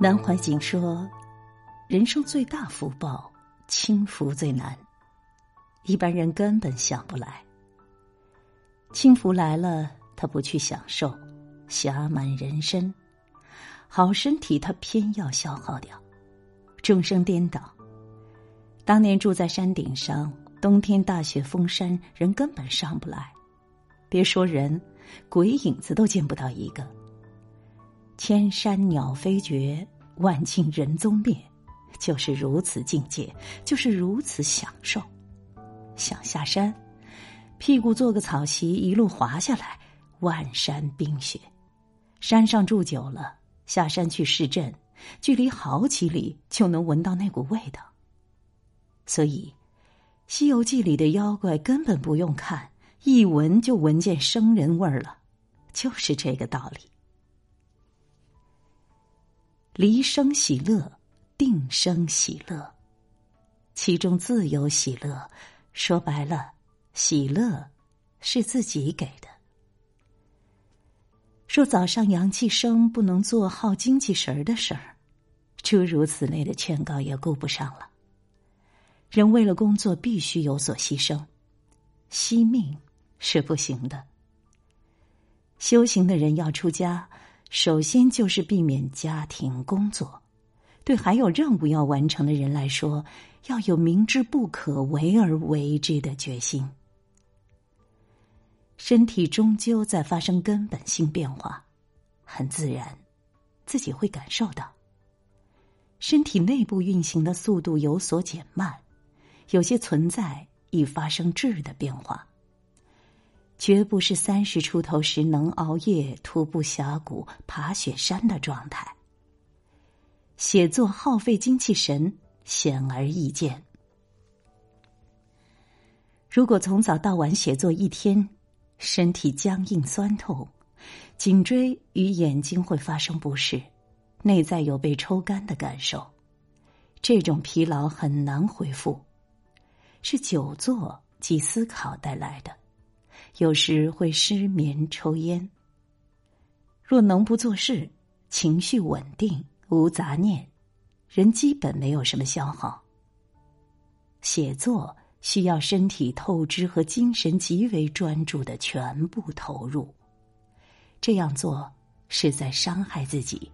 南怀瑾说：“人生最大福报，轻福最难。一般人根本想不来。轻福来了，他不去享受，暇满人身；好身体，他偏要消耗掉。众生颠倒。当年住在山顶上，冬天大雪封山，人根本上不来。别说人，鬼影子都见不到一个。”千山鸟飞绝，万径人踪灭，就是如此境界，就是如此享受。想下山，屁股坐个草席，一路滑下来，万山冰雪。山上住久了，下山去市镇，距离好几里就能闻到那股味道。所以，《西游记》里的妖怪根本不用看，一闻就闻见生人味儿了，就是这个道理。离生喜乐，定生喜乐，其中自有喜乐。说白了，喜乐是自己给的。说早上阳气生，不能做耗精气神儿的事儿，诸如此类的劝告也顾不上了。人为了工作必须有所牺牲，惜命是不行的。修行的人要出家。首先就是避免家庭工作，对还有任务要完成的人来说，要有明知不可为而为之的决心。身体终究在发生根本性变化，很自然，自己会感受到。身体内部运行的速度有所减慢，有些存在已发生质的变化。绝不是三十出头时能熬夜、徒步峡谷、爬雪山的状态。写作耗费精气神，显而易见。如果从早到晚写作一天，身体僵硬酸痛，颈椎与眼睛会发生不适，内在有被抽干的感受，这种疲劳很难恢复，是久坐及思考带来的。有时会失眠、抽烟。若能不做事，情绪稳定，无杂念，人基本没有什么消耗。写作需要身体透支和精神极为专注的全部投入，这样做是在伤害自己，